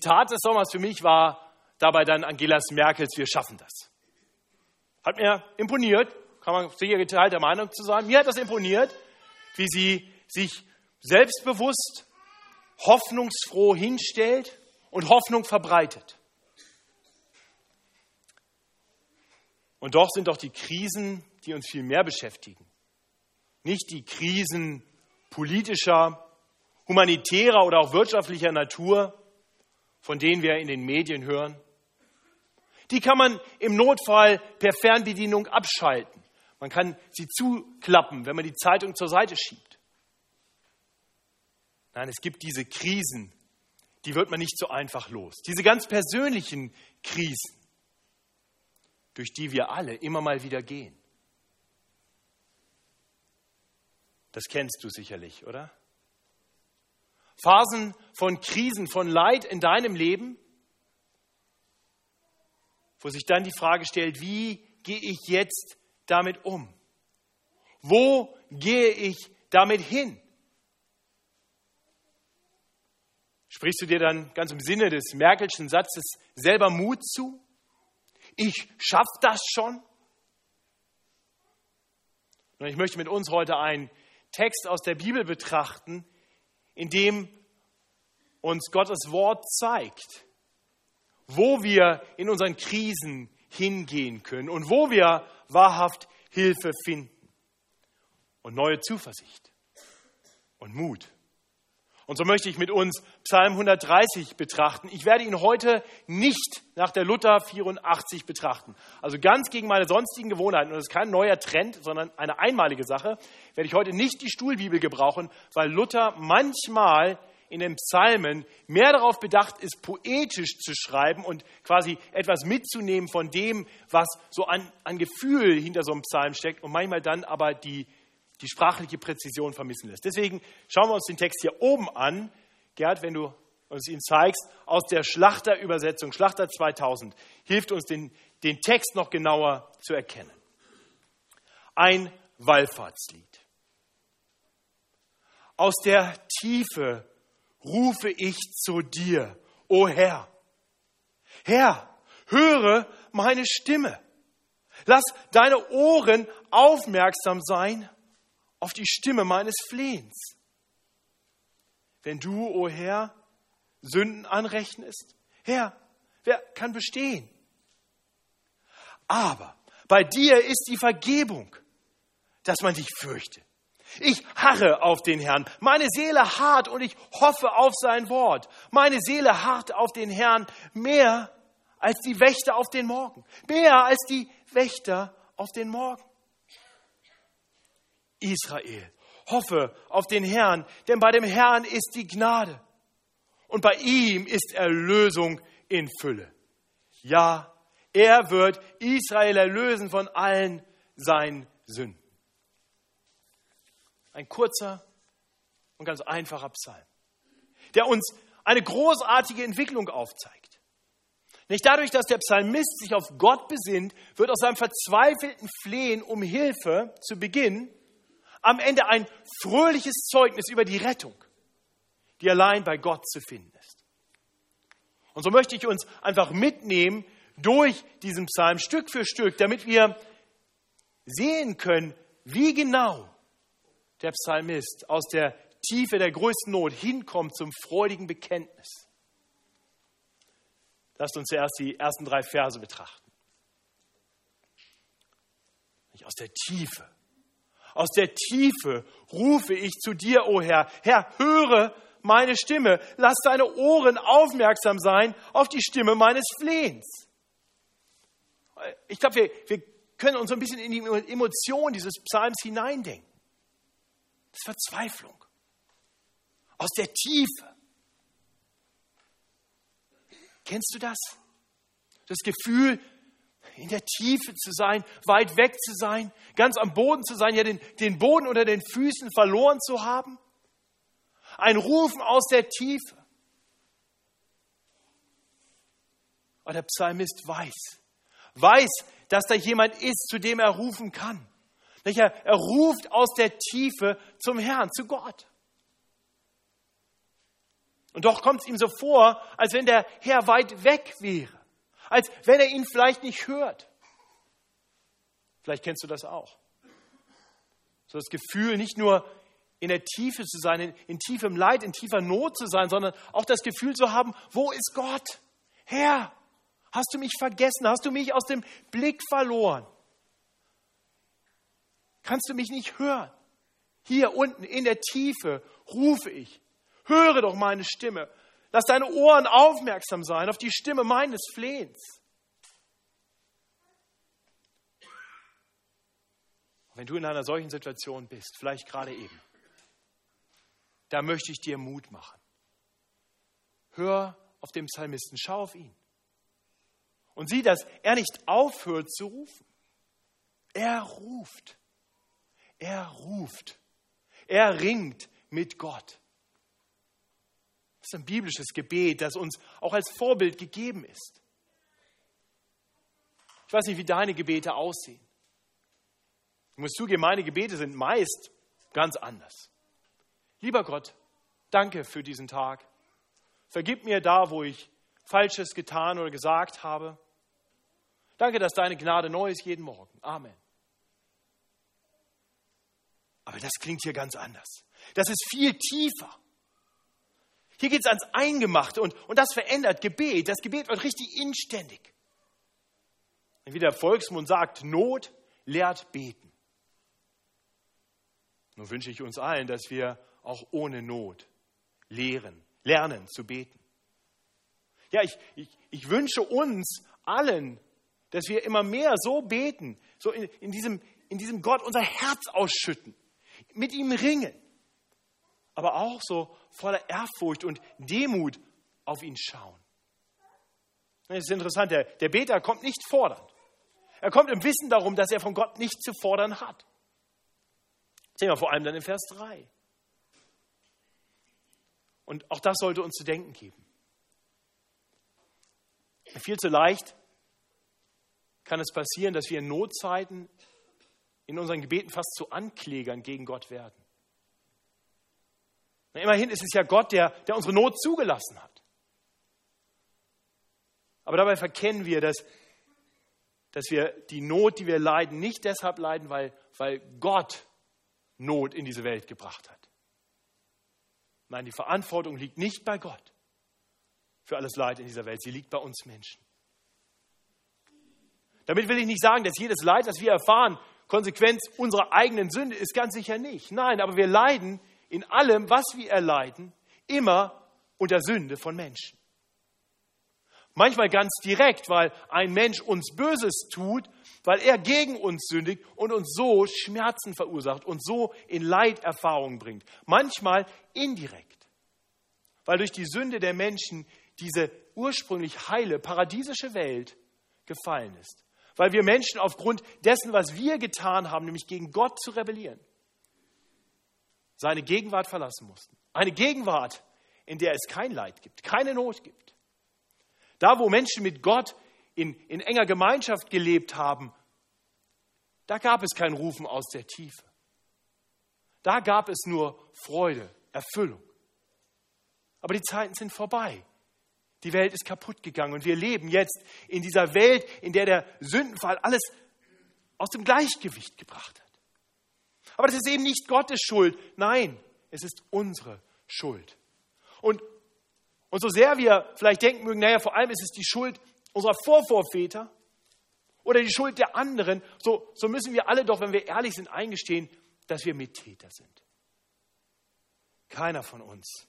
Tat des Sommers für mich war dabei dann Angelas Merkels Wir schaffen das. Hat mir imponiert, kann man sicher geteilter Meinung zu sein. Mir hat das imponiert, wie sie sich selbstbewusst, hoffnungsfroh hinstellt und Hoffnung verbreitet. Und doch sind doch die Krisen, die uns viel mehr beschäftigen, nicht die Krisen politischer, humanitärer oder auch wirtschaftlicher Natur, von denen wir in den Medien hören. Die kann man im Notfall per Fernbedienung abschalten. Man kann sie zuklappen, wenn man die Zeitung zur Seite schiebt. Nein, es gibt diese Krisen, die wird man nicht so einfach los. Diese ganz persönlichen Krisen, durch die wir alle immer mal wieder gehen. Das kennst du sicherlich, oder? Phasen von Krisen, von Leid in deinem Leben, wo sich dann die Frage stellt, wie gehe ich jetzt damit um? Wo gehe ich damit hin? Sprichst du dir dann ganz im Sinne des Merkelschen Satzes selber Mut zu? Ich schaffe das schon? Und ich möchte mit uns heute einen Text aus der Bibel betrachten, in dem uns Gottes Wort zeigt, wo wir in unseren Krisen hingehen können und wo wir wahrhaft Hilfe finden und neue Zuversicht und Mut. Und so möchte ich mit uns Psalm 130 betrachten. Ich werde ihn heute nicht nach der Luther 84 betrachten. Also ganz gegen meine sonstigen Gewohnheiten. Und das ist kein neuer Trend, sondern eine einmalige Sache. Werde ich heute nicht die Stuhlbibel gebrauchen, weil Luther manchmal in den Psalmen mehr darauf bedacht ist, poetisch zu schreiben und quasi etwas mitzunehmen von dem, was so an, an Gefühl hinter so einem Psalm steckt und manchmal dann aber die die sprachliche Präzision vermissen lässt. Deswegen schauen wir uns den Text hier oben an. Gerd, wenn du uns ihn zeigst, aus der Schlachterübersetzung, Schlachter 2000, hilft uns den, den Text noch genauer zu erkennen. Ein Wallfahrtslied. Aus der Tiefe rufe ich zu dir, o Herr. Herr, höre meine Stimme. Lass deine Ohren aufmerksam sein auf die Stimme meines Flehens. Wenn du, o oh Herr, Sünden anrechnest, Herr, wer kann bestehen? Aber bei dir ist die Vergebung, dass man dich fürchte. Ich harre auf den Herrn. Meine Seele hart und ich hoffe auf sein Wort. Meine Seele hart auf den Herrn mehr als die Wächter auf den Morgen. Mehr als die Wächter auf den Morgen. Israel. Hoffe auf den Herrn, denn bei dem Herrn ist die Gnade und bei ihm ist Erlösung in Fülle. Ja, er wird Israel erlösen von allen seinen Sünden. Ein kurzer und ganz einfacher Psalm, der uns eine großartige Entwicklung aufzeigt. Nicht dadurch, dass der Psalmist sich auf Gott besinnt, wird aus seinem verzweifelten Flehen um Hilfe zu Beginn am Ende ein fröhliches Zeugnis über die Rettung, die allein bei Gott zu finden ist. Und so möchte ich uns einfach mitnehmen durch diesen Psalm Stück für Stück, damit wir sehen können, wie genau der Psalmist aus der Tiefe der größten Not hinkommt zum freudigen Bekenntnis. Lasst uns zuerst die ersten drei Verse betrachten. Aus der Tiefe aus der Tiefe rufe ich zu dir, o oh Herr. Herr, höre meine Stimme. Lass deine Ohren aufmerksam sein auf die Stimme meines Flehens. Ich glaube, wir, wir können uns ein bisschen in die Emotion dieses Psalms hineindenken. Das ist Verzweiflung. Aus der Tiefe. Kennst du das? Das Gefühl, in der Tiefe zu sein, weit weg zu sein, ganz am Boden zu sein, ja den, den Boden unter den Füßen verloren zu haben? Ein Rufen aus der Tiefe. Aber der Psalmist weiß, weiß, dass da jemand ist, zu dem er rufen kann. Er, er ruft aus der Tiefe zum Herrn, zu Gott. Und doch kommt es ihm so vor, als wenn der Herr weit weg wäre, als wenn er ihn vielleicht nicht hört. Vielleicht kennst du das auch. So das Gefühl, nicht nur in der Tiefe zu sein, in, in tiefem Leid, in tiefer Not zu sein, sondern auch das Gefühl zu haben, wo ist Gott? Herr, hast du mich vergessen? Hast du mich aus dem Blick verloren? Kannst du mich nicht hören? Hier unten in der Tiefe rufe ich. Höre doch meine Stimme. Lass deine Ohren aufmerksam sein auf die Stimme meines Flehens. Wenn du in einer solchen Situation bist, vielleicht gerade eben, da möchte ich dir Mut machen. Hör auf den Psalmisten, schau auf ihn. Und sieh, dass er nicht aufhört zu rufen. Er ruft. Er ruft. Er ringt mit Gott. Ist ein biblisches Gebet, das uns auch als Vorbild gegeben ist. Ich weiß nicht, wie deine Gebete aussehen. Ich muss zugeben, meine Gebete sind meist ganz anders. Lieber Gott, danke für diesen Tag. Vergib mir da, wo ich Falsches getan oder gesagt habe. Danke, dass deine Gnade neu ist jeden Morgen. Amen. Aber das klingt hier ganz anders. Das ist viel tiefer. Hier geht es ans Eingemachte und, und das verändert Gebet. Das Gebet wird richtig inständig. Wie der Volksmund sagt, Not lehrt beten. Nun wünsche ich uns allen, dass wir auch ohne Not lehren, lernen zu beten. Ja, ich, ich, ich wünsche uns allen, dass wir immer mehr so beten, so in, in, diesem, in diesem Gott unser Herz ausschütten, mit ihm ringen, aber auch so voller Ehrfurcht und Demut auf ihn schauen. Das ist interessant, der, der Beter kommt nicht fordernd. Er kommt im Wissen darum, dass er von Gott nichts zu fordern hat. Sehen wir vor allem dann in Vers 3. Und auch das sollte uns zu denken geben. Viel zu leicht kann es passieren, dass wir in Notzeiten in unseren Gebeten fast zu Anklägern gegen Gott werden. Na, immerhin ist es ja Gott, der, der unsere Not zugelassen hat. Aber dabei verkennen wir, dass, dass wir die Not, die wir leiden, nicht deshalb leiden, weil, weil Gott Not in diese Welt gebracht hat. Nein, die Verantwortung liegt nicht bei Gott für alles Leid in dieser Welt, sie liegt bei uns Menschen. Damit will ich nicht sagen, dass jedes Leid, das wir erfahren, Konsequenz unserer eigenen Sünde ist, ganz sicher nicht. Nein, aber wir leiden in allem, was wir erleiden, immer unter Sünde von Menschen. Manchmal ganz direkt, weil ein Mensch uns Böses tut, weil er gegen uns sündigt und uns so Schmerzen verursacht und so in Leiterfahrungen bringt. Manchmal indirekt, weil durch die Sünde der Menschen diese ursprünglich heile, paradiesische Welt gefallen ist. Weil wir Menschen aufgrund dessen, was wir getan haben, nämlich gegen Gott zu rebellieren, seine Gegenwart verlassen mussten. Eine Gegenwart, in der es kein Leid gibt, keine Not gibt. Da, wo Menschen mit Gott in, in enger Gemeinschaft gelebt haben, da gab es kein Rufen aus der Tiefe. Da gab es nur Freude, Erfüllung. Aber die Zeiten sind vorbei. Die Welt ist kaputt gegangen und wir leben jetzt in dieser Welt, in der der Sündenfall alles aus dem Gleichgewicht gebracht hat. Aber das ist eben nicht Gottes Schuld. Nein, es ist unsere Schuld. Und und so sehr wir vielleicht denken mögen, naja, vor allem ist es die Schuld unserer Vorvorväter oder die Schuld der anderen, so, so müssen wir alle doch, wenn wir ehrlich sind, eingestehen, dass wir Mittäter sind. Keiner von uns,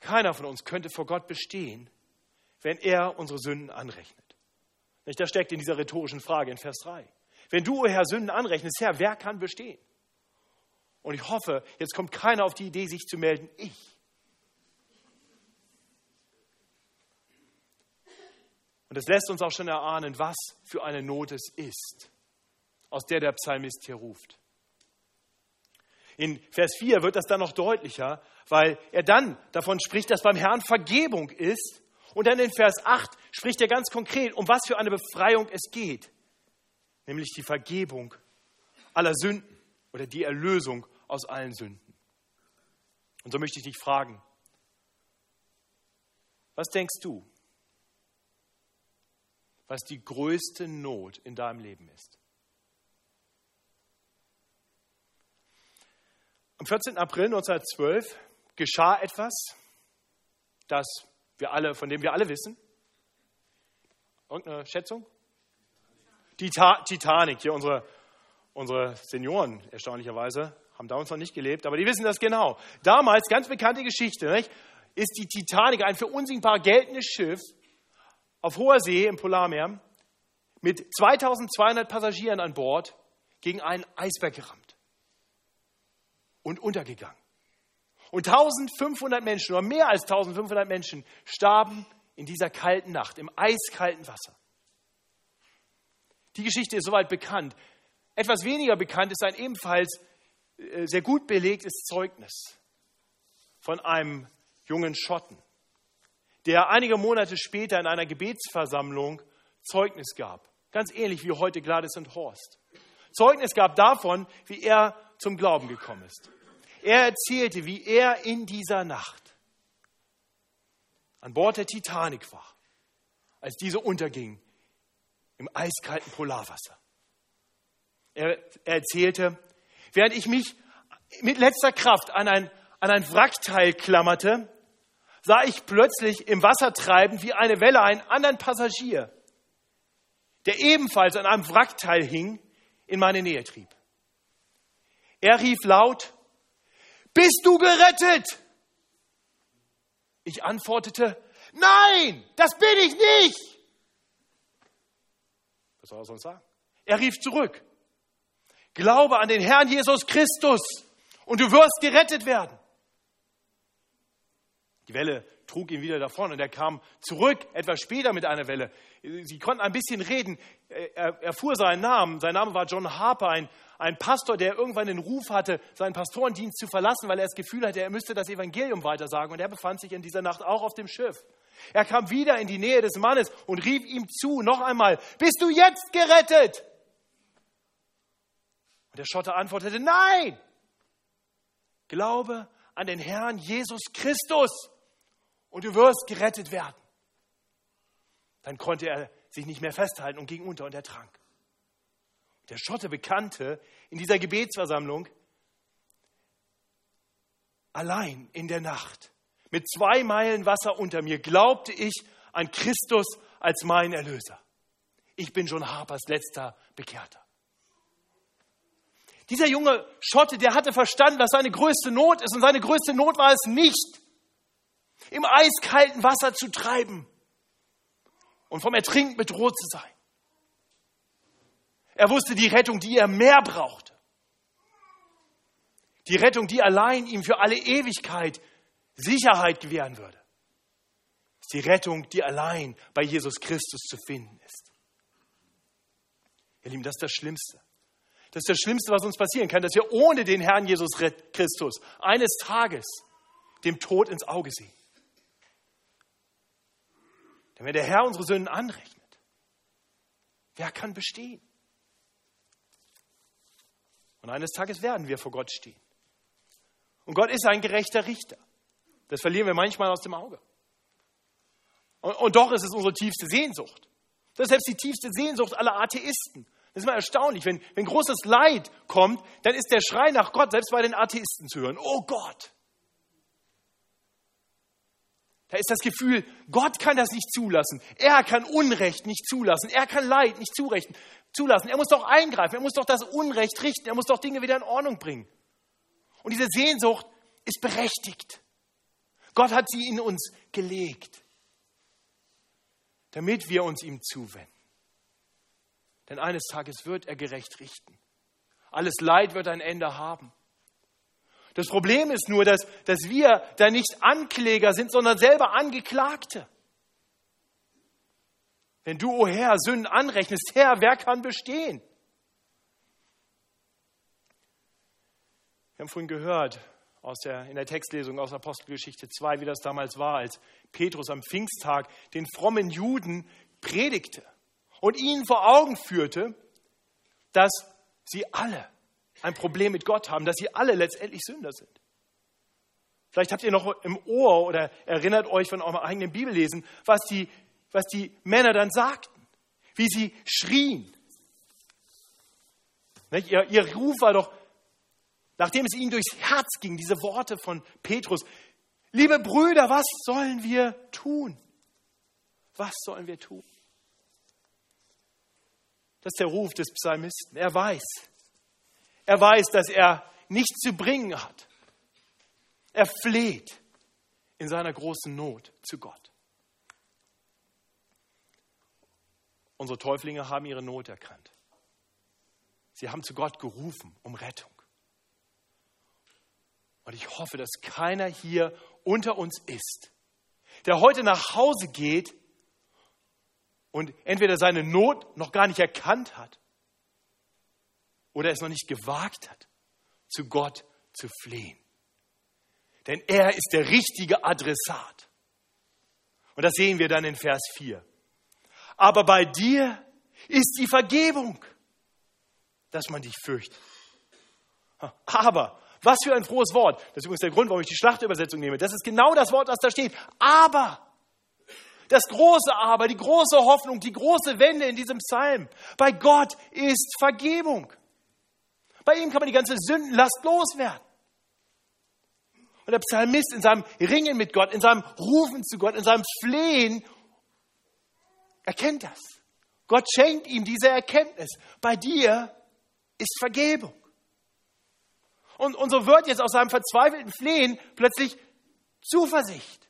keiner von uns könnte vor Gott bestehen, wenn er unsere Sünden anrechnet. Das steckt in dieser rhetorischen Frage in Vers 3. Wenn du, Herr, Sünden anrechnest, Herr, wer kann bestehen? Und ich hoffe, jetzt kommt keiner auf die Idee, sich zu melden, ich. Und es lässt uns auch schon erahnen, was für eine Not es ist, aus der der Psalmist hier ruft. In Vers 4 wird das dann noch deutlicher, weil er dann davon spricht, dass beim Herrn Vergebung ist. Und dann in Vers 8 spricht er ganz konkret, um was für eine Befreiung es geht. Nämlich die Vergebung aller Sünden oder die Erlösung aus allen Sünden. Und so möchte ich dich fragen, Was denkst du, was die größte Not in deinem Leben ist? Am 14. April 1912 geschah etwas, das wir alle, von dem wir alle wissen. Irgendeine Schätzung? Die Ta Titanic, hier unsere, unsere Senioren erstaunlicherweise haben damals noch nicht gelebt, aber die wissen das genau. Damals, ganz bekannte Geschichte, nicht? ist die Titanic ein für unsinkbar geltendes Schiff auf hoher See im Polarmeer mit 2200 Passagieren an Bord gegen einen Eisberg gerammt und untergegangen. Und 1500 Menschen oder mehr als 1500 Menschen starben in dieser kalten Nacht, im eiskalten Wasser. Die Geschichte ist soweit bekannt. Etwas weniger bekannt ist ein ebenfalls äh, sehr gut belegtes Zeugnis von einem jungen Schotten, der einige Monate später in einer Gebetsversammlung Zeugnis gab. Ganz ähnlich wie heute Gladys und Horst. Zeugnis gab davon, wie er zum Glauben gekommen ist. Er erzählte, wie er in dieser Nacht an Bord der Titanic war, als diese unterging im eiskalten Polarwasser. Er, er erzählte, während ich mich mit letzter Kraft an ein, an ein Wrackteil klammerte, sah ich plötzlich im Wasser treiben wie eine Welle einen anderen Passagier, der ebenfalls an einem Wrackteil hing, in meine Nähe trieb. Er rief laut, bist du gerettet? Ich antwortete, nein, das bin ich nicht. Was soll er sonst sagen? Er rief zurück, glaube an den Herrn Jesus Christus und du wirst gerettet werden. Die Welle trug ihn wieder davon und er kam zurück, etwas später mit einer Welle. Sie konnten ein bisschen reden. Er erfuhr seinen Namen. Sein Name war John Harper, ein, ein Pastor, der irgendwann den Ruf hatte, seinen Pastorendienst zu verlassen, weil er das Gefühl hatte, er müsste das Evangelium weitersagen. Und er befand sich in dieser Nacht auch auf dem Schiff. Er kam wieder in die Nähe des Mannes und rief ihm zu, noch einmal, bist du jetzt gerettet? Und der Schotte antwortete, nein, glaube an den Herrn Jesus Christus und du wirst gerettet werden. Dann konnte er sich nicht mehr festhalten und ging unter und ertrank. Der Schotte bekannte in dieser Gebetsversammlung, allein in der Nacht, mit zwei Meilen Wasser unter mir, glaubte ich an Christus als meinen Erlöser. Ich bin John Harpers letzter Bekehrter. Dieser junge Schotte, der hatte verstanden, was seine größte Not ist. Und seine größte Not war es nicht, im eiskalten Wasser zu treiben und vom Ertrinken bedroht zu sein. Er wusste die Rettung, die er mehr brauchte. Die Rettung, die allein ihm für alle Ewigkeit Sicherheit gewähren würde. ist die Rettung, die allein bei Jesus Christus zu finden ist. Ihr Lieben, das ist das Schlimmste. Das ist das Schlimmste, was uns passieren kann, dass wir ohne den Herrn Jesus Christus eines Tages dem Tod ins Auge sehen. Denn wenn der Herr unsere Sünden anrechnet, wer kann bestehen? Und eines Tages werden wir vor Gott stehen. Und Gott ist ein gerechter Richter. Das verlieren wir manchmal aus dem Auge. Und, und doch ist es unsere tiefste Sehnsucht. Das ist selbst die tiefste Sehnsucht aller Atheisten. Das ist mal erstaunlich. Wenn, wenn großes Leid kommt, dann ist der Schrei nach Gott selbst bei den Atheisten zu hören. Oh Gott, da ist das Gefühl, Gott kann das nicht zulassen. Er kann Unrecht nicht zulassen. Er kann Leid nicht zulassen. Er muss doch eingreifen. Er muss doch das Unrecht richten. Er muss doch Dinge wieder in Ordnung bringen. Und diese Sehnsucht ist berechtigt. Gott hat sie in uns gelegt, damit wir uns ihm zuwenden. Denn eines Tages wird er gerecht richten. Alles Leid wird ein Ende haben. Das Problem ist nur, dass, dass wir da nicht Ankläger sind, sondern selber Angeklagte. Wenn du, o oh Herr, Sünden anrechnest, Herr, wer kann bestehen? Wir haben vorhin gehört aus der, in der Textlesung aus Apostelgeschichte 2, wie das damals war, als Petrus am Pfingsttag den frommen Juden predigte und ihnen vor Augen führte, dass sie alle ein Problem mit Gott haben, dass sie alle letztendlich Sünder sind. Vielleicht habt ihr noch im Ohr oder erinnert euch von eurem eigenen Bibellesen, was die, was die Männer dann sagten, wie sie schrien. Ihr, ihr Ruf war doch, nachdem es ihnen durchs Herz ging, diese Worte von Petrus, liebe Brüder, was sollen wir tun? Was sollen wir tun? Das ist der Ruf des Psalmisten. Er weiß. Er weiß, dass er nichts zu bringen hat. Er fleht in seiner großen Not zu Gott. Unsere Täuflinge haben ihre Not erkannt. Sie haben zu Gott gerufen um Rettung. Und ich hoffe, dass keiner hier unter uns ist, der heute nach Hause geht und entweder seine Not noch gar nicht erkannt hat oder es noch nicht gewagt hat, zu Gott zu flehen. Denn er ist der richtige Adressat. Und das sehen wir dann in Vers 4. Aber bei dir ist die Vergebung, dass man dich fürchtet. Aber, was für ein frohes Wort. Das ist übrigens der Grund, warum ich die Schlachtübersetzung nehme. Das ist genau das Wort, was da steht. Aber, das große Aber, die große Hoffnung, die große Wende in diesem Psalm. Bei Gott ist Vergebung. Bei ihm kann man die ganze Sündenlast loswerden. Und der Psalmist in seinem Ringen mit Gott, in seinem Rufen zu Gott, in seinem Flehen, erkennt das. Gott schenkt ihm diese Erkenntnis. Bei dir ist Vergebung. Und, und so wird jetzt aus seinem verzweifelten Flehen plötzlich Zuversicht.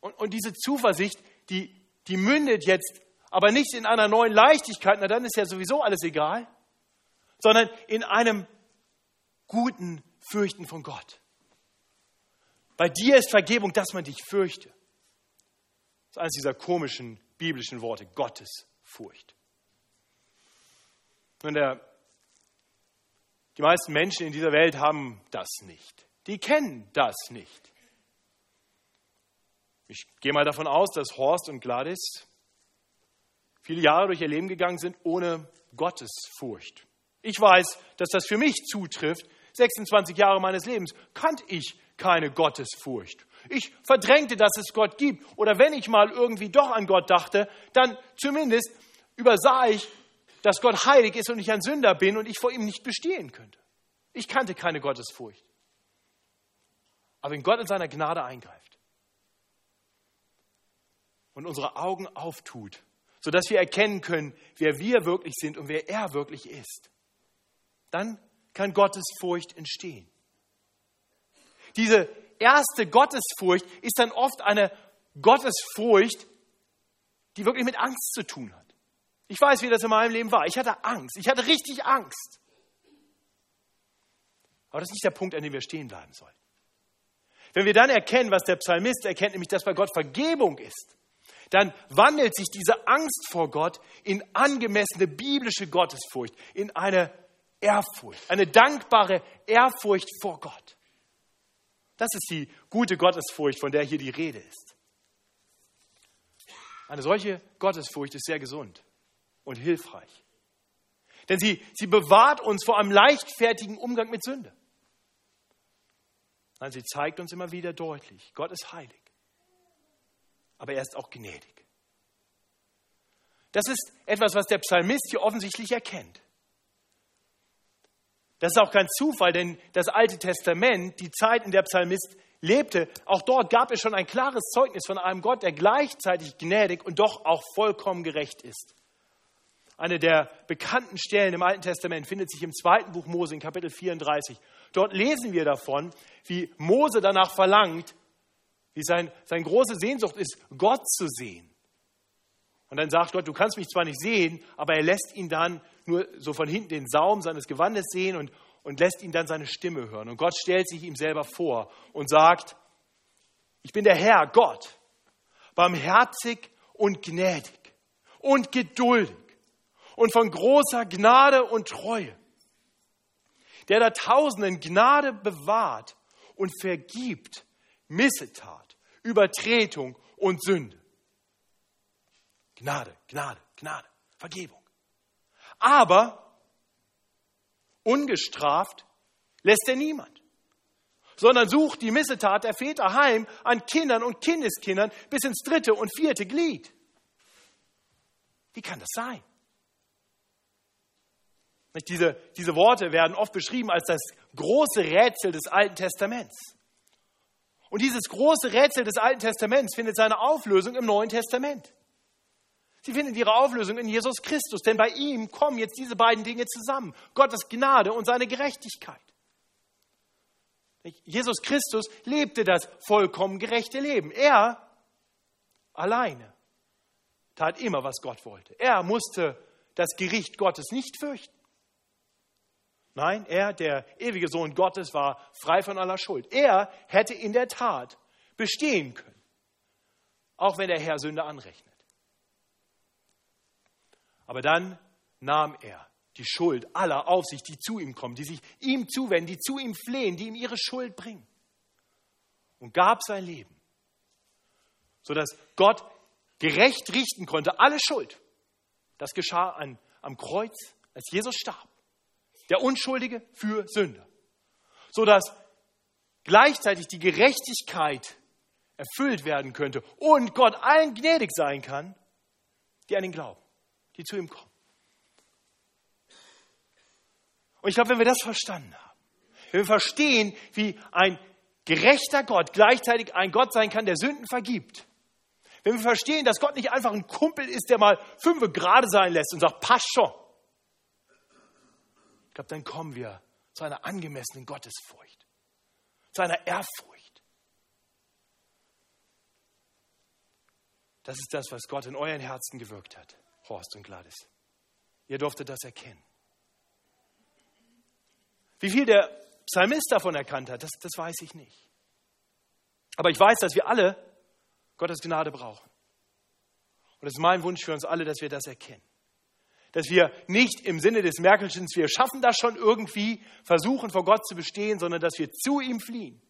Und, und diese Zuversicht, die, die mündet jetzt aber nicht in einer neuen Leichtigkeit, na dann ist ja sowieso alles egal, sondern in einem guten Fürchten von Gott. Bei dir ist Vergebung, dass man dich fürchte. Das ist eines dieser komischen biblischen Worte, Gottesfurcht. Und der, die meisten Menschen in dieser Welt haben das nicht. Die kennen das nicht. Ich gehe mal davon aus, dass Horst und Gladys viele Jahre durch ihr Leben gegangen sind ohne Gottesfurcht. Ich weiß, dass das für mich zutrifft. 26 Jahre meines Lebens kannte ich keine Gottesfurcht. Ich verdrängte, dass es Gott gibt. Oder wenn ich mal irgendwie doch an Gott dachte, dann zumindest übersah ich, dass Gott heilig ist und ich ein Sünder bin und ich vor ihm nicht bestehen könnte. Ich kannte keine Gottesfurcht. Aber wenn Gott in seiner Gnade eingreift, und unsere Augen auftut, sodass wir erkennen können, wer wir wirklich sind und wer er wirklich ist, dann kann Gottesfurcht entstehen. Diese erste Gottesfurcht ist dann oft eine Gottesfurcht, die wirklich mit Angst zu tun hat. Ich weiß, wie das in meinem Leben war. Ich hatte Angst. Ich hatte richtig Angst. Aber das ist nicht der Punkt, an dem wir stehen bleiben sollen. Wenn wir dann erkennen, was der Psalmist erkennt, nämlich dass bei Gott Vergebung ist, dann wandelt sich diese Angst vor Gott in angemessene biblische Gottesfurcht, in eine Ehrfurcht, eine dankbare Ehrfurcht vor Gott. Das ist die gute Gottesfurcht, von der hier die Rede ist. Eine solche Gottesfurcht ist sehr gesund und hilfreich. Denn sie, sie bewahrt uns vor einem leichtfertigen Umgang mit Sünde. Nein, sie zeigt uns immer wieder deutlich, Gott ist heilig aber er ist auch gnädig. Das ist etwas, was der Psalmist hier offensichtlich erkennt. Das ist auch kein Zufall, denn das Alte Testament, die Zeit, in der Psalmist lebte, auch dort gab es schon ein klares Zeugnis von einem Gott, der gleichzeitig gnädig und doch auch vollkommen gerecht ist. Eine der bekannten Stellen im Alten Testament findet sich im zweiten Buch Mose in Kapitel 34. Dort lesen wir davon, wie Mose danach verlangt, wie sein, seine große Sehnsucht ist, Gott zu sehen. Und dann sagt Gott, du kannst mich zwar nicht sehen, aber er lässt ihn dann nur so von hinten den Saum seines Gewandes sehen und, und lässt ihn dann seine Stimme hören. Und Gott stellt sich ihm selber vor und sagt, ich bin der Herr, Gott, barmherzig und gnädig und geduldig und von großer Gnade und Treue, der da Tausenden Gnade bewahrt und vergibt Missetat Übertretung und Sünde. Gnade, Gnade, Gnade, Vergebung. Aber ungestraft lässt er niemand. sondern sucht die Missetat der Väter heim an Kindern und Kindeskindern bis ins dritte und vierte Glied. Wie kann das sein? Diese, diese Worte werden oft beschrieben als das große Rätsel des Alten Testaments. Und dieses große Rätsel des Alten Testaments findet seine Auflösung im Neuen Testament. Sie finden ihre Auflösung in Jesus Christus, denn bei ihm kommen jetzt diese beiden Dinge zusammen. Gottes Gnade und seine Gerechtigkeit. Jesus Christus lebte das vollkommen gerechte Leben. Er alleine tat immer, was Gott wollte. Er musste das Gericht Gottes nicht fürchten. Nein, er, der ewige Sohn Gottes, war frei von aller Schuld. Er hätte in der Tat bestehen können, auch wenn der Herr Sünde anrechnet. Aber dann nahm er die Schuld aller auf sich, die zu ihm kommen, die sich ihm zuwenden, die zu ihm flehen, die ihm ihre Schuld bringen. Und gab sein Leben, sodass Gott gerecht richten konnte, alle Schuld. Das geschah an, am Kreuz, als Jesus starb der Unschuldige für Sünder, sodass gleichzeitig die Gerechtigkeit erfüllt werden könnte und Gott allen gnädig sein kann, die an ihn glauben, die zu ihm kommen. Und ich glaube, wenn wir das verstanden haben, wenn wir verstehen, wie ein gerechter Gott gleichzeitig ein Gott sein kann, der Sünden vergibt, wenn wir verstehen, dass Gott nicht einfach ein Kumpel ist, der mal fünf gerade sein lässt und sagt, passt schon, glaube, dann kommen wir zu einer angemessenen Gottesfurcht, zu einer Ehrfurcht. Das ist das, was Gott in euren Herzen gewirkt hat, Horst und Gladys. Ihr durftet das erkennen. Wie viel der Psalmist davon erkannt hat, das, das weiß ich nicht. Aber ich weiß, dass wir alle Gottes Gnade brauchen. Und es ist mein Wunsch für uns alle, dass wir das erkennen dass wir nicht im Sinne des Merkelchens, wir schaffen das schon irgendwie, versuchen vor Gott zu bestehen, sondern dass wir zu ihm fliehen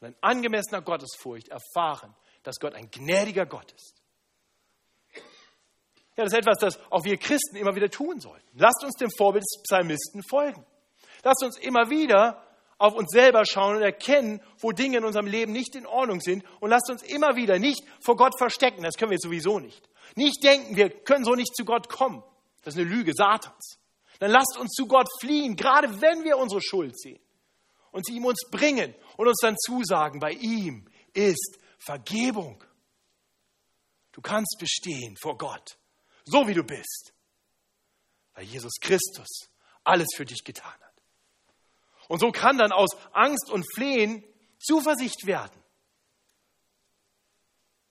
und in angemessener Gottesfurcht erfahren, dass Gott ein gnädiger Gott ist. Ja, das ist etwas, das auch wir Christen immer wieder tun sollten. Lasst uns dem Vorbild des Psalmisten folgen. Lasst uns immer wieder auf uns selber schauen und erkennen, wo Dinge in unserem Leben nicht in Ordnung sind. Und lasst uns immer wieder nicht vor Gott verstecken. Das können wir sowieso nicht. Nicht denken, wir können so nicht zu Gott kommen. Das ist eine Lüge Satans. Dann lasst uns zu Gott fliehen, gerade wenn wir unsere Schuld sehen. Und sie ihm uns bringen und uns dann zusagen, bei ihm ist Vergebung. Du kannst bestehen vor Gott, so wie du bist, weil Jesus Christus alles für dich getan hat. Und so kann dann aus Angst und Flehen Zuversicht werden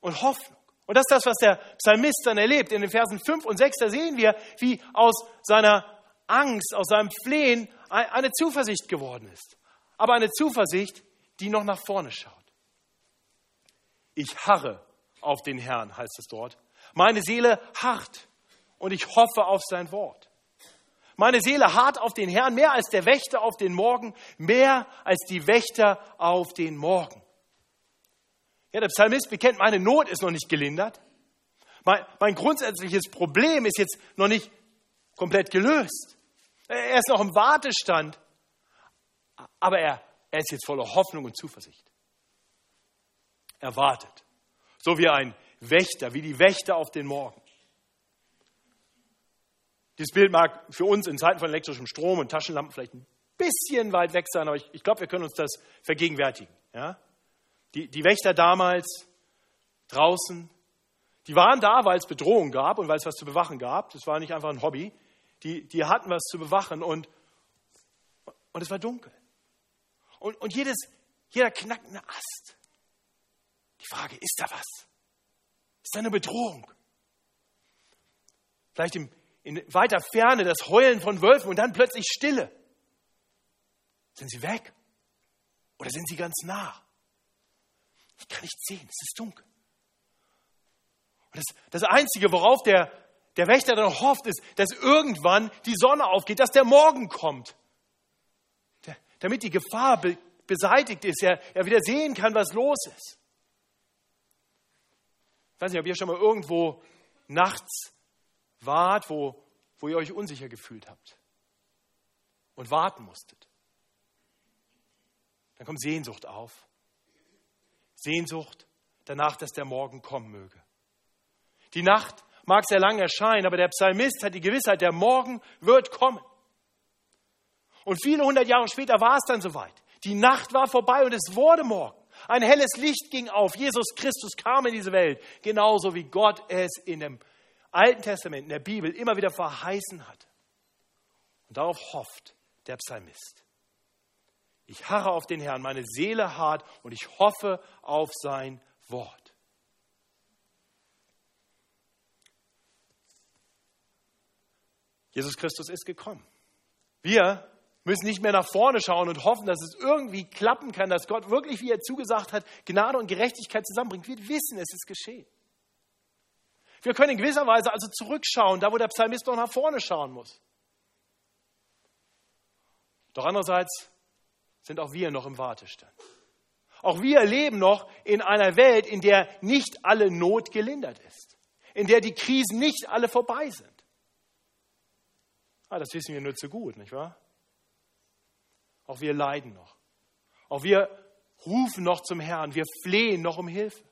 und Hoffnung. Und das ist das, was der Psalmist dann erlebt. In den Versen 5 und 6, da sehen wir, wie aus seiner Angst, aus seinem Flehen eine Zuversicht geworden ist. Aber eine Zuversicht, die noch nach vorne schaut. Ich harre auf den Herrn, heißt es dort. Meine Seele harrt und ich hoffe auf sein Wort. Meine Seele harrt auf den Herrn mehr als der Wächter auf den Morgen, mehr als die Wächter auf den Morgen. Ja, der Psalmist bekennt, meine Not ist noch nicht gelindert. Mein, mein grundsätzliches Problem ist jetzt noch nicht komplett gelöst. Er ist noch im Wartestand. Aber er, er ist jetzt voller Hoffnung und Zuversicht. Er wartet. So wie ein Wächter, wie die Wächter auf den Morgen. Dieses Bild mag für uns in Zeiten von elektrischem Strom und Taschenlampen vielleicht ein bisschen weit weg sein, aber ich, ich glaube, wir können uns das vergegenwärtigen. Ja? Die, die Wächter damals draußen, die waren da, weil es Bedrohung gab und weil es was zu bewachen gab. Das war nicht einfach ein Hobby. Die, die hatten was zu bewachen und, und es war dunkel. Und, und jedes, jeder knackende Ast. Die Frage, ist da was? Ist da eine Bedrohung? Vielleicht im, in weiter Ferne das Heulen von Wölfen und dann plötzlich Stille. Sind sie weg? Oder sind sie ganz nah? Ich kann nicht sehen, es ist dunkel. Und das, das Einzige, worauf der, der Wächter dann hofft, ist, dass irgendwann die Sonne aufgeht, dass der Morgen kommt. Der, damit die Gefahr be, beseitigt ist, er, er wieder sehen kann, was los ist. Ich weiß nicht, ob ihr schon mal irgendwo nachts wart, wo, wo ihr euch unsicher gefühlt habt und warten musstet. dann kommt Sehnsucht auf. Sehnsucht danach, dass der Morgen kommen möge. Die Nacht mag sehr lang erscheinen, aber der Psalmist hat die Gewissheit, der Morgen wird kommen. Und viele hundert Jahre später war es dann soweit. Die Nacht war vorbei und es wurde Morgen. Ein helles Licht ging auf. Jesus Christus kam in diese Welt, genauso wie Gott es in dem Alten Testament, in der Bibel immer wieder verheißen hat. Und darauf hofft der Psalmist. Ich harre auf den Herrn, meine Seele hart und ich hoffe auf sein Wort. Jesus Christus ist gekommen. Wir müssen nicht mehr nach vorne schauen und hoffen, dass es irgendwie klappen kann, dass Gott wirklich, wie er zugesagt hat, Gnade und Gerechtigkeit zusammenbringt. Wir wissen, es ist geschehen. Wir können in gewisser Weise also zurückschauen, da wo der Psalmist noch nach vorne schauen muss. Doch andererseits sind auch wir noch im Wartestand. Auch wir leben noch in einer Welt, in der nicht alle Not gelindert ist, in der die Krisen nicht alle vorbei sind. Ah, das wissen wir nur zu gut, nicht wahr? Auch wir leiden noch. Auch wir rufen noch zum Herrn. Wir flehen noch um Hilfe.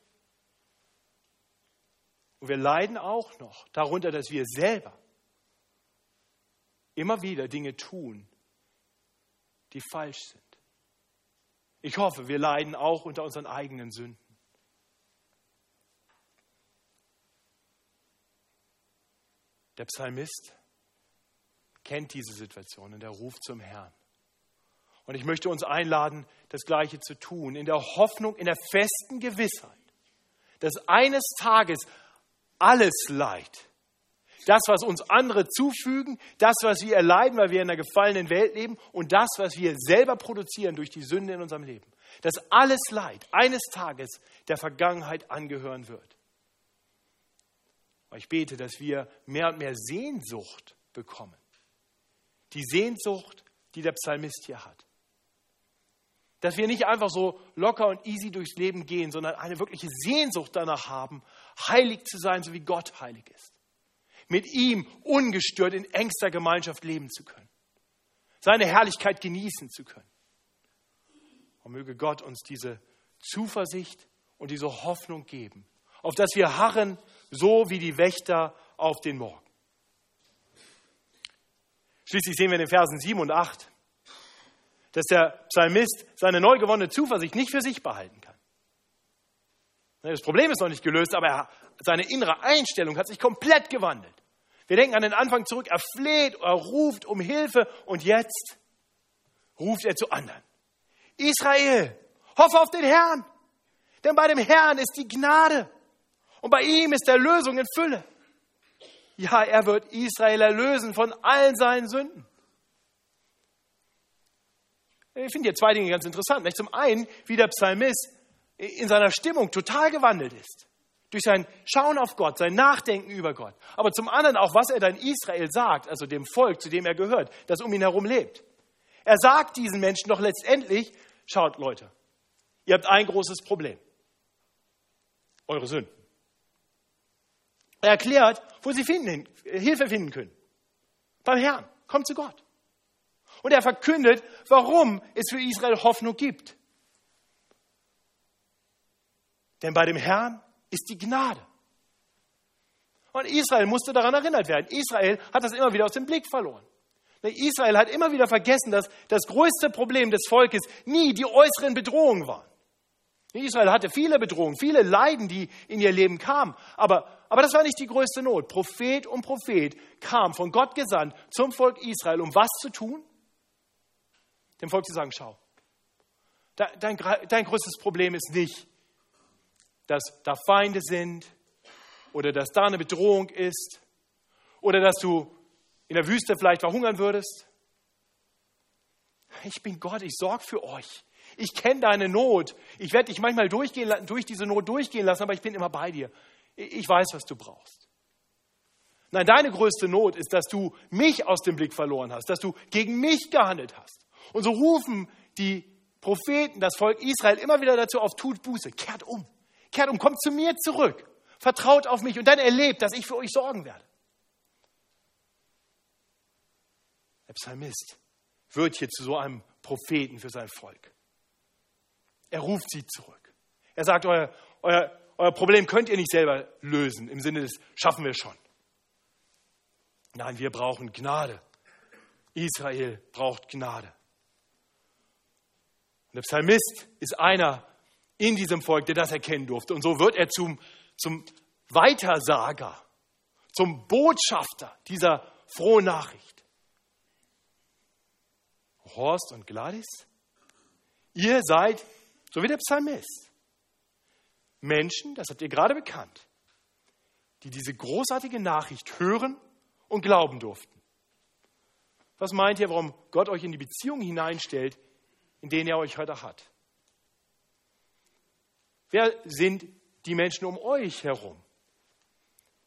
Und wir leiden auch noch darunter, dass wir selber immer wieder Dinge tun, die falsch sind. Ich hoffe, wir leiden auch unter unseren eigenen Sünden. Der Psalmist kennt diese Situation und er ruft zum Herrn. Und ich möchte uns einladen, das Gleiche zu tun, in der Hoffnung, in der festen Gewissheit, dass eines Tages alles Leid, das, was uns andere zufügen, das, was wir erleiden, weil wir in einer gefallenen Welt leben und das, was wir selber produzieren durch die Sünde in unserem Leben, dass alles Leid eines Tages der Vergangenheit angehören wird. Ich bete, dass wir mehr und mehr Sehnsucht bekommen. Die Sehnsucht, die der Psalmist hier hat. Dass wir nicht einfach so locker und easy durchs Leben gehen, sondern eine wirkliche Sehnsucht danach haben, heilig zu sein, so wie Gott heilig ist. Mit ihm ungestört in engster Gemeinschaft leben zu können. Seine Herrlichkeit genießen zu können. Und möge Gott uns diese Zuversicht und diese Hoffnung geben, auf dass wir harren, so wie die Wächter auf den Morgen. Schließlich sehen wir in den Versen 7 und 8, dass der Psalmist seine neu gewonnene Zuversicht nicht für sich behalten kann. Das Problem ist noch nicht gelöst, aber er, seine innere Einstellung hat sich komplett gewandelt. Wir denken an den Anfang zurück, er fleht, er ruft um Hilfe und jetzt ruft er zu anderen. Israel, hoffe auf den Herrn, denn bei dem Herrn ist die Gnade und bei ihm ist der Lösung in Fülle. Ja, er wird Israel erlösen von allen seinen Sünden. Ich finde hier zwei Dinge ganz interessant. Zum einen, wie der Psalmist in seiner Stimmung total gewandelt ist. Durch sein Schauen auf Gott, sein Nachdenken über Gott. Aber zum anderen auch, was er dann Israel sagt, also dem Volk, zu dem er gehört, das um ihn herum lebt. Er sagt diesen Menschen doch letztendlich, schaut Leute, ihr habt ein großes Problem. Eure Sünden. Er erklärt, wo sie finden, Hilfe finden können. Beim Herrn. Kommt zu Gott. Und er verkündet, warum es für Israel Hoffnung gibt. Denn bei dem Herrn ist die Gnade. Und Israel musste daran erinnert werden. Israel hat das immer wieder aus dem Blick verloren. Israel hat immer wieder vergessen, dass das größte Problem des Volkes nie die äußeren Bedrohungen waren. Israel hatte viele Bedrohungen, viele Leiden, die in ihr Leben kamen. Aber, aber das war nicht die größte Not. Prophet und Prophet kam von Gott gesandt zum Volk Israel, um was zu tun? Dem Volk zu sagen, schau, dein, dein größtes Problem ist nicht, dass da Feinde sind oder dass da eine Bedrohung ist oder dass du in der Wüste vielleicht verhungern würdest. Ich bin Gott, ich sorge für euch. Ich kenne deine Not. Ich werde dich manchmal durchgehen, durch diese Not durchgehen lassen, aber ich bin immer bei dir. Ich weiß, was du brauchst. Nein, deine größte Not ist, dass du mich aus dem Blick verloren hast, dass du gegen mich gehandelt hast. Und so rufen die Propheten, das Volk Israel immer wieder dazu auf, tut Buße, kehrt um, kehrt um, kommt zu mir zurück, vertraut auf mich und dann erlebt, dass ich für euch sorgen werde. Der Psalmist wird hier zu so einem Propheten für sein Volk. Er ruft sie zurück. Er sagt, euer, euer, euer Problem könnt ihr nicht selber lösen, im Sinne des schaffen wir schon. Nein, wir brauchen Gnade. Israel braucht Gnade. Und der Psalmist ist einer in diesem Volk, der das erkennen durfte. Und so wird er zum, zum Weitersager, zum Botschafter dieser frohen Nachricht. Horst und Gladys, ihr seid, so wie der Psalmist, Menschen, das habt ihr gerade bekannt, die diese großartige Nachricht hören und glauben durften. Was meint ihr, warum Gott euch in die Beziehung hineinstellt, in denen er euch heute hat? Wer sind die Menschen um euch herum,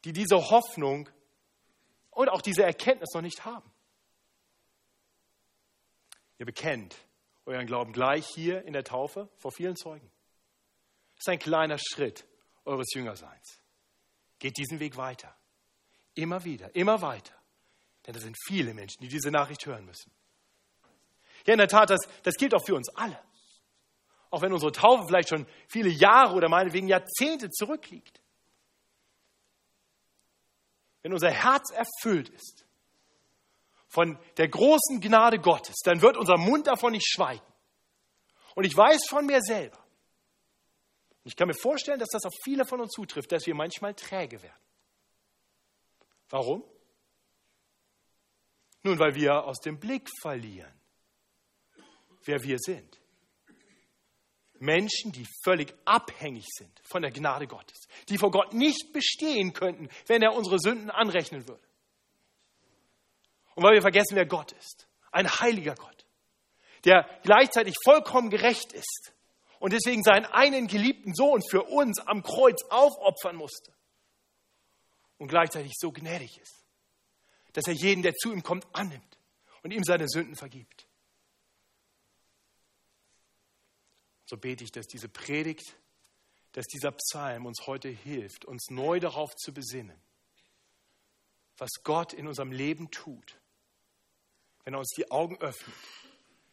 die diese Hoffnung und auch diese Erkenntnis noch nicht haben? Ihr bekennt euren Glauben gleich hier in der Taufe vor vielen Zeugen. Das ist ein kleiner Schritt eures Jüngerseins. Geht diesen Weg weiter. Immer wieder, immer weiter. Denn da sind viele Menschen, die diese Nachricht hören müssen. Ja, in der Tat, das, das gilt auch für uns alle. Auch wenn unsere Taufe vielleicht schon viele Jahre oder meinetwegen Jahrzehnte zurückliegt. Wenn unser Herz erfüllt ist von der großen Gnade Gottes, dann wird unser Mund davon nicht schweigen. Und ich weiß von mir selber, ich kann mir vorstellen, dass das auf viele von uns zutrifft, dass wir manchmal träge werden. Warum? Nun, weil wir aus dem Blick verlieren, wer wir sind. Menschen, die völlig abhängig sind von der Gnade Gottes, die vor Gott nicht bestehen könnten, wenn er unsere Sünden anrechnen würde. Und weil wir vergessen, wer Gott ist. Ein heiliger Gott, der gleichzeitig vollkommen gerecht ist und deswegen seinen einen geliebten Sohn für uns am Kreuz aufopfern musste und gleichzeitig so gnädig ist, dass er jeden, der zu ihm kommt, annimmt und ihm seine Sünden vergibt. So bete ich, dass diese Predigt, dass dieser Psalm uns heute hilft, uns neu darauf zu besinnen, was Gott in unserem Leben tut, wenn er uns die Augen öffnet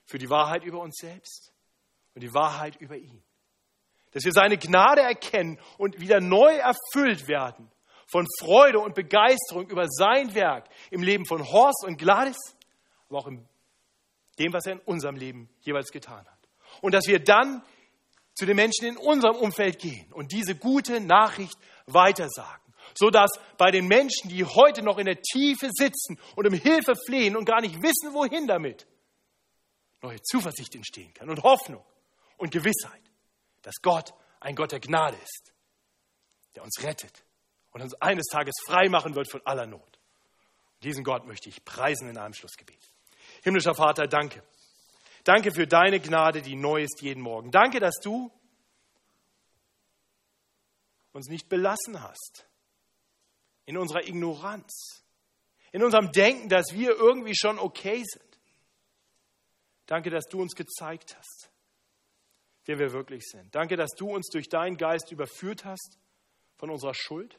für die Wahrheit über uns selbst und die Wahrheit über ihn. Dass wir seine Gnade erkennen und wieder neu erfüllt werden von Freude und Begeisterung über sein Werk im Leben von Horst und Gladys, aber auch in dem, was er in unserem Leben jeweils getan hat. Und dass wir dann zu den Menschen in unserem Umfeld gehen und diese gute Nachricht weitersagen, sodass bei den Menschen, die heute noch in der Tiefe sitzen und um Hilfe flehen und gar nicht wissen, wohin damit, neue Zuversicht entstehen kann und Hoffnung und Gewissheit, dass Gott ein Gott der Gnade ist, der uns rettet und uns eines Tages frei machen wird von aller Not. Diesen Gott möchte ich preisen in einem Schlussgebet. Himmlischer Vater, danke. Danke für deine Gnade, die neu ist jeden Morgen. Danke, dass du uns nicht belassen hast in unserer Ignoranz, in unserem Denken, dass wir irgendwie schon okay sind. Danke, dass du uns gezeigt hast, wer wir wirklich sind. Danke, dass du uns durch deinen Geist überführt hast von unserer Schuld.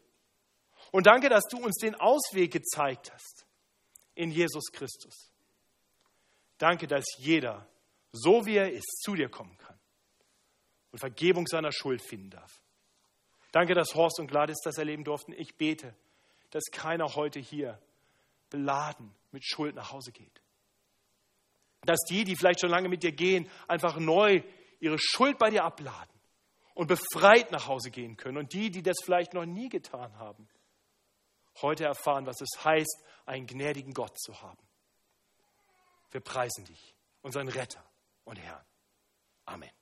Und danke, dass du uns den Ausweg gezeigt hast in Jesus Christus. Danke, dass jeder, so wie er ist, zu dir kommen kann und Vergebung seiner Schuld finden darf. Danke, dass Horst und Gladys das erleben durften. Ich bete, dass keiner heute hier beladen mit Schuld nach Hause geht. Dass die, die vielleicht schon lange mit dir gehen, einfach neu ihre Schuld bei dir abladen und befreit nach Hause gehen können. Und die, die das vielleicht noch nie getan haben, heute erfahren, was es heißt, einen gnädigen Gott zu haben. Wir preisen dich, unseren Retter und Herrn. Amen.